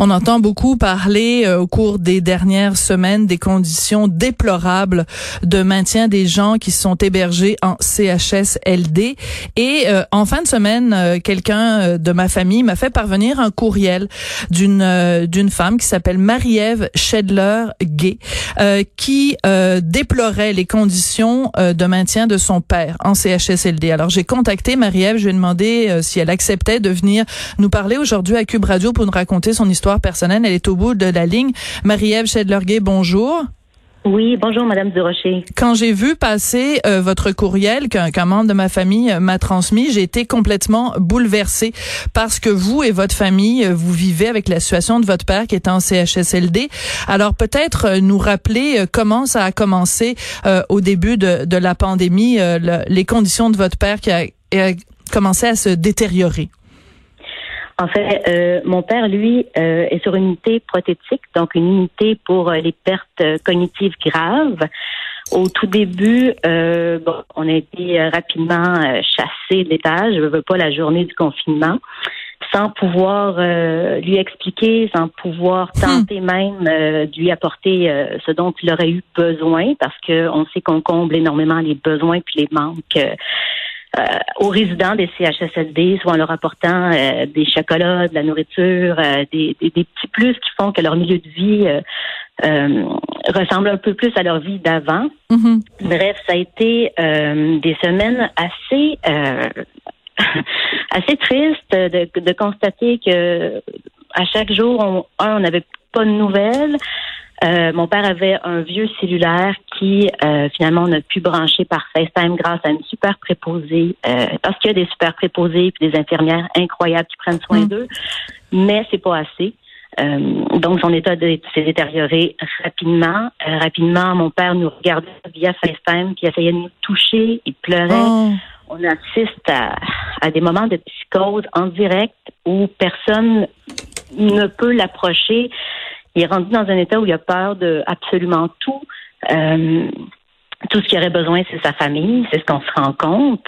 On entend beaucoup parler euh, au cours des dernières semaines des conditions déplorables de maintien des gens qui sont hébergés en CHSLD. Et euh, en fin de semaine, euh, quelqu'un de ma famille m'a fait parvenir un courriel d'une d'une femme qui s'appelle Marie-Ève Schedler-Gay, qui déplorait les conditions de maintien de son père en CHSLD. Alors j'ai contacté Marie-Ève, je lui ai demandé si elle acceptait de venir nous parler aujourd'hui à Cube Radio pour nous raconter son histoire personnelle. Elle est au bout de la ligne. Marie-Ève Schedler-Gay, bonjour. Oui, bonjour Madame Durocher. Quand j'ai vu passer euh, votre courriel qu'un membre de ma famille euh, m'a transmis, j'ai été complètement bouleversée parce que vous et votre famille, euh, vous vivez avec la situation de votre père qui est en CHSLD. Alors peut-être nous rappeler comment ça a commencé au début de, de la pandémie, les conditions de votre père qui a commencé à se détériorer. En fait, euh, mon père, lui, euh, est sur une unité prothétique, donc une unité pour euh, les pertes cognitives graves. Au tout début, bon, on a été rapidement chassé de l'étage, je veux pas la journée du confinement, sans pouvoir lui expliquer, sans pouvoir hmm. tenter même de lui apporter ce dont il aurait eu besoin, parce qu'on sait qu'on comble énormément les besoins puis les manques euh, aux résidents des CHSLD, soit en leur apportant euh, des chocolats, de la nourriture, euh, des, des, petits plus qui font que leur milieu de vie ressemble un peu plus à leur vie d'avant. Mm-hmm. Bref, ça a été des semaines assez assez tristes de, de, constater que à chaque jour, on, un, on n'avait pas de nouvelles. Euh, mon père avait un vieux cellulaire qui euh, finalement on a pu brancher par FaceTime grâce à une super préposée euh, parce qu'il y a des super préposés puis des infirmières incroyables qui prennent soin mm. d'eux, mais c'est pas assez. donc son état s'est détérioré rapidement. rapidement, mon père nous regardait via FaceTime puis essayait de nous toucher, il pleurait. Oh. On assiste à, à des moments de psychose en direct où personne ne peut l'approcher il est rendu dans un état où il a peur de absolument tout. Euh, tout ce qu'il aurait besoin, c'est sa famille, c'est ce qu'on se rend compte.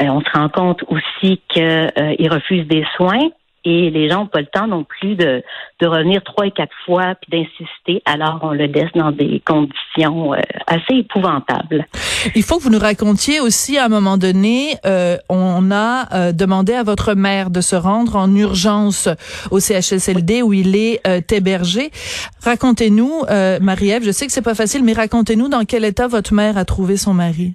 Euh, on se rend compte aussi qu'il euh, refuse des soins et les gens n'ont pas le temps non plus de, revenir trois et quatre fois puis d'insister. Alors on le laisse dans des conditions euh, assez épouvantables. Il faut que vous nous racontiez aussi à un moment donné, euh, on a euh, demandé à votre mère de se rendre en urgence au CHSLD où il est hébergé. Racontez-nous, Marie-Ève, je sais que c'est pas facile, mais racontez-nous dans quel état votre mère a trouvé son mari.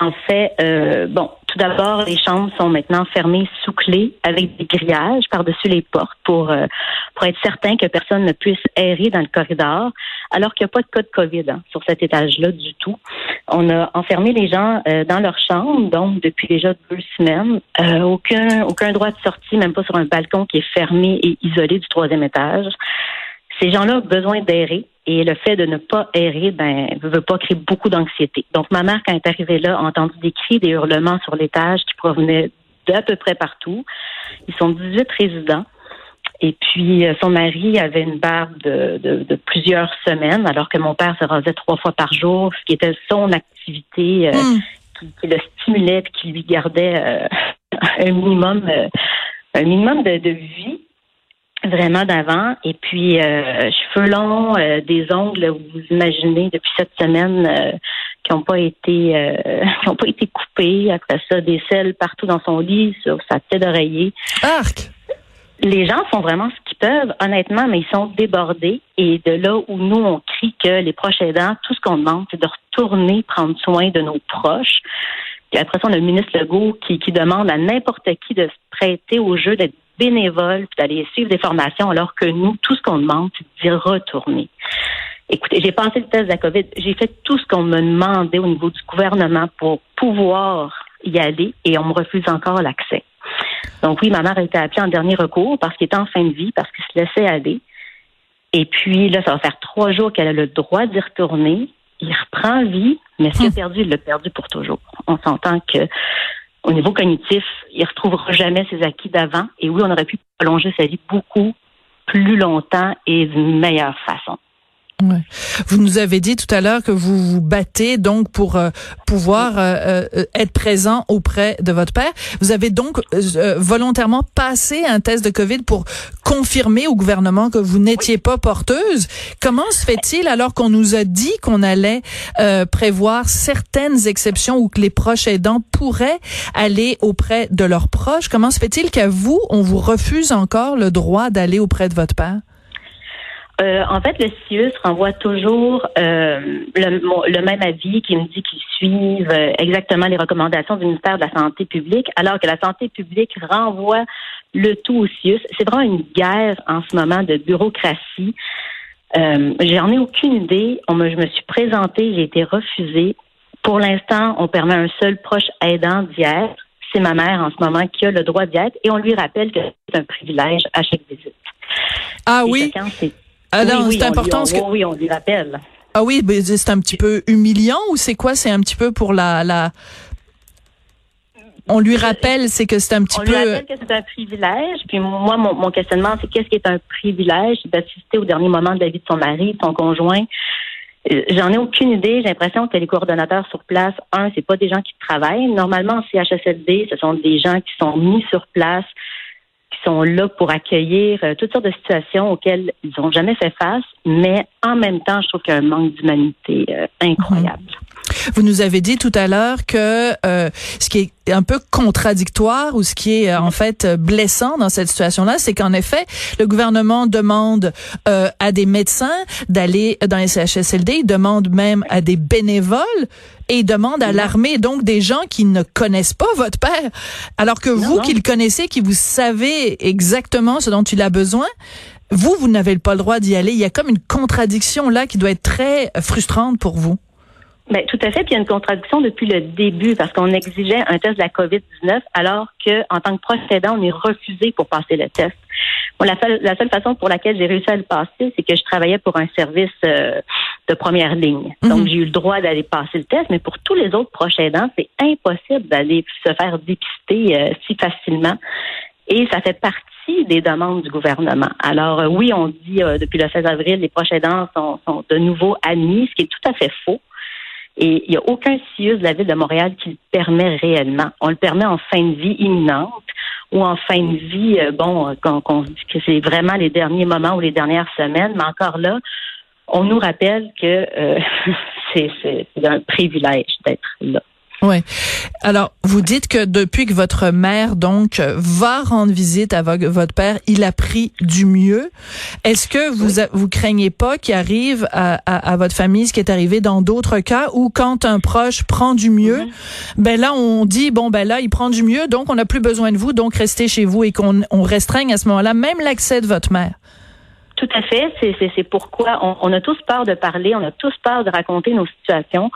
En fait, euh, bon, tout d'abord, les chambres sont maintenant fermées sous clé avec des grillages par-dessus les portes pour, euh, pour être certain que personne ne puisse errer dans le corridor, alors qu'il n'y a pas de cas COVID hein, sur cet étage-là du tout. On a enfermé les gens euh, dans leur chambre, donc depuis déjà deux semaines. aucun, aucun droit de sortie, même pas sur un balcon qui est fermé et isolé du troisième étage. Ces gens-là ont besoin d'errer et le fait de ne pas errer, ben, ne veut pas créer beaucoup d'anxiété. Donc, ma mère, quand elle est arrivée là, a entendu des cris, des hurlements sur l'étage qui provenaient d'à peu près partout. Ils sont 18 résidents. Et puis, euh, son mari avait une barbe de, plusieurs semaines, alors que mon père se rasait trois fois par jour, ce qui était son activité euh, hmm. qui, le stimulait et qui lui gardait euh, un minimum, un minimum de vie vraiment d'avant. Et puis, euh, cheveux longs, euh, des ongles, vous imaginez, depuis cette semaine, euh, qui n'ont pas été euh, qui ont pas été coupés. Après ça, des selles partout dans son lit, sur sa tête d'oreiller. Arc! Les gens font vraiment ce qu'ils peuvent, honnêtement, mais ils sont débordés. Et de là où nous, on crie que les proches aidants, tout ce qu'on demande, c'est de retourner prendre soin de nos proches. Puis après ça, on a le ministre Legault qui, qui demande à n'importe qui de se prêter au jeu d'être bénévoles, puis d'aller suivre des formations, alors que nous, tout ce qu'on demande, c'est d'y retourner. Écoutez, j'ai passé le test de la COVID, j'ai fait tout ce qu'on me demandait au niveau du gouvernement pour pouvoir y aller et on me refuse encore l'accès. Donc oui, ma mère a été appelée en dernier recours parce qu'il était en fin de vie, parce qu'il se laissait aller. Et puis là, ça va faire trois jours qu'elle a le droit d'y retourner. Il reprend vie, mais ce qu'il a hum. perdu, il l'a perdu pour toujours. On s'entend que au niveau cognitif, il retrouvera jamais ses acquis d'avant. Et oui, on aurait pu prolonger sa vie beaucoup plus longtemps et d'une meilleure façon. Vous nous avez dit tout à l'heure que vous vous battez donc pour euh, pouvoir euh, euh, être présent auprès de votre père. Vous avez donc volontairement passé un test de Covid pour confirmer au gouvernement que vous n'étiez pas porteuse. Comment se fait-il alors qu'on nous a dit qu'on allait prévoir certaines exceptions ou que les proches aidants pourraient aller auprès de leurs proches? Comment se fait-il qu'à vous, on vous refuse encore le droit d'aller auprès de votre père? Euh, en fait, le CIUS renvoie toujours euh, le, même avis qui me dit qu'ils suivent euh, exactement les recommandations du ministère de la Santé publique, alors que la Santé publique renvoie le tout au CIUS. C'est vraiment une guerre en ce moment de bureaucratie. J'en ai aucune idée. On me, je me suis présentée, j'ai été refusée. Pour l'instant, on permet à un seul proche aidant d'y être. C'est ma mère en ce moment qui a le droit d'y être et on lui rappelle que c'est un privilège à chaque visite. Ah oui? Ah non, c'est important. que... Oui, on lui rappelle. Ah oui, c'est un petit peu humiliant ou c'est quoi? C'est un petit peu pour la, la... On lui rappelle, c'est que c'est un petit peu. On lui rappelle que c'est un privilège. Puis moi, mon, questionnement, c'est qu'est-ce qui est un privilège d'assister au dernier moment de la vie de son mari, de son conjoint? Euh, j'en ai aucune idée. J'ai l'impression que les coordonnateurs sur place, un, c'est pas des gens qui travaillent. Normalement, en CHSLD, ce sont des gens qui sont mis sur place sont là pour accueillir euh, toutes sortes de situations auxquelles ils n'ont jamais fait face, mais en même temps, je trouve qu'il y a un manque d'humanité euh, incroyable. Vous nous avez dit tout à l'heure que euh, ce qui est un peu contradictoire ou ce qui est en fait blessant dans cette situation-là, c'est qu'en effet, le gouvernement demande euh, à des médecins d'aller dans les CHSLD, il demande même à des bénévoles et il demande à l'armée, donc des gens qui ne connaissent pas votre père, alors que vous qui le connaissez, qui vous savez exactement ce dont il a besoin, vous, vous n'avez pas le droit d'y aller. Il y a comme une contradiction là qui doit être très frustrante pour vous. Ben, tout à fait. Puis il y a une contradiction depuis le début parce qu'on exigeait un test de la COVID-19 alors que, en tant que proche on est refusé pour passer le test. Bon, la, seule, la seule façon pour laquelle j'ai réussi à le passer, c'est que je travaillais pour un service euh, de première ligne. Mhm. Donc, j'ai eu le droit d'aller passer le test, mais pour tous les autres proches aidants, c'est impossible d'aller se faire dépister euh, si facilement. Et ça fait partie des demandes du gouvernement. Alors, euh, oui, on dit depuis le 16 avril, les proches aidants sont, sont de nouveau admis, ce qui est tout à fait faux. Et il n'y a aucun CIUS de la ville de Montréal qui le permet réellement. On le permet en fin de vie imminente ou en fin de vie, euh, bon, qu'on dit que c'est vraiment les derniers moments ou les dernières semaines, mais encore là, on nous rappelle que euh, c'est un privilège d'être là. Oui. Alors, vous dites que depuis que votre mère, donc, va rendre visite à votre père, il a pris du mieux. Est-ce que vous, vous craignez pas qu'il arrive à, à, votre famille ce qui est arrivé dans d'autres cas où quand un proche prend du mieux, mm-hmm. ben là, on dit, bon, ben là, il prend du mieux, donc on n'a plus besoin de vous, donc restez chez vous et qu'on on restreigne à ce moment-là même l'accès de votre mère? Tout à fait. C'est pourquoi on, on, a tous peur de parler, on a tous peur de raconter nos situations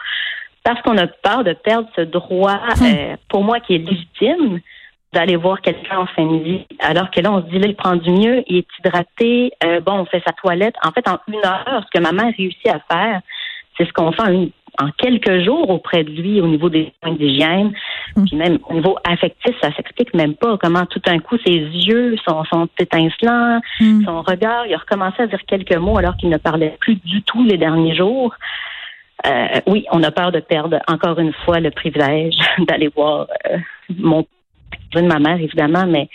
parce qu'on a peur de perdre ce droit, hmm. euh, pour moi, qui est légitime, d'aller voir quelqu'un en fin de vie. Alors que là, on se dit, là, il prend du mieux, il est hydraté, euh, bon, on fait sa toilette. En fait, en une heure, ce que ma mère réussit à faire, c'est ce qu'on fait en, quelques jours auprès de lui au niveau des soins d'hygiène. Hmm. Puis même au niveau affectif, ça s'explique même pas comment tout d'un coup ses yeux sont, sont étincelants, hmm. son regard, il a recommencé à dire quelques mots alors qu'il ne parlait plus du tout les derniers jours. Euh, oui, on a peur de perdre encore une fois le privilège d'aller voir euh, mon de ma mère, évidemment, mais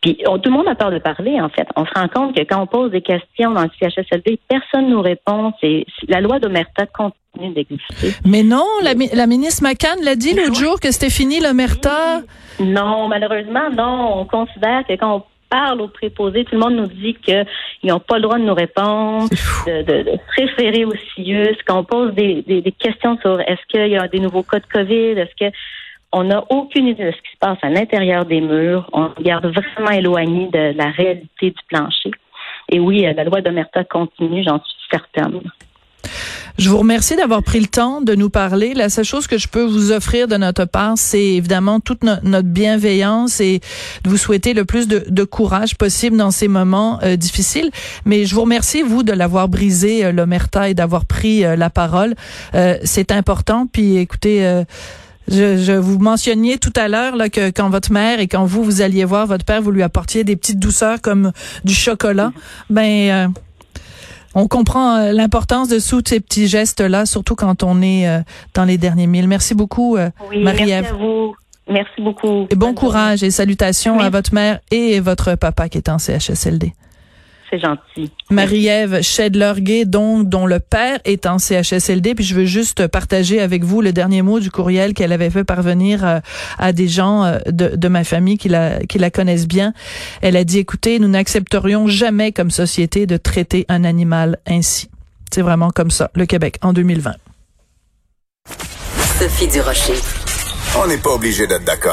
puis tout le monde a peur de parler, en fait. On se rend compte que quand on pose des questions dans le CHSLD, personne ne nous répond. C'est la loi d'Omerta continue d'exister. Mais non, la, la ministre McCann l'a dit l'autre jour que c'était fini l'Omerta. Non, malheureusement, non. On considère que quand on parle aux préposés, tout le monde nous dit qu'ils n'ont pas le droit de nous répondre, de, de, de, se référer au CIUS, qu'on pose des, des, des, questions sur est-ce qu'il y a des nouveaux cas de COVID, est-ce que on n'a aucune idée de ce qui se passe à l'intérieur des murs? On regarde vraiment éloigné de la réalité du plancher. Et oui, la loi d'Omerta continue, j'en suis certaine. Je vous remercie d'avoir pris le temps de nous parler. La seule chose que je peux vous offrir de notre part, c'est évidemment toute notre bienveillance et de vous souhaiter le plus de, courage possible dans ces moments euh, difficiles. Mais je vous remercie, vous, de l'avoir brisé, euh, l'omerta, et d'avoir pris euh, la parole. c'est important. Puis écoutez, Je, je vous mentionniez tout à l'heure là que quand votre mère et quand vous vous alliez voir votre père, vous lui apportiez des petites douceurs comme du chocolat. Ben euh, on comprend euh, l'importance de tous ces petits gestes là, surtout quand on est euh, dans les derniers milles. Merci beaucoup, oui, Marie-Ève. Merci à vous. Merci beaucoup. Et bon courage et salutations à votre mère et votre papa qui est en CHSLD. C'est gentil. Marie-Ève Schedler-Gay, donc, dont le père est en CHSLD. Puis je veux juste partager avec vous le dernier mot du courriel qu'elle avait fait parvenir euh, à des gens euh, de, de ma famille qui la, qui la connaissent bien. Elle a dit, écoutez, nous n'accepterions jamais comme société de traiter un animal ainsi. C'est vraiment comme ça, le Québec, en 2020. Sophie Durocher. On n'est pas obligé d'être d'accord.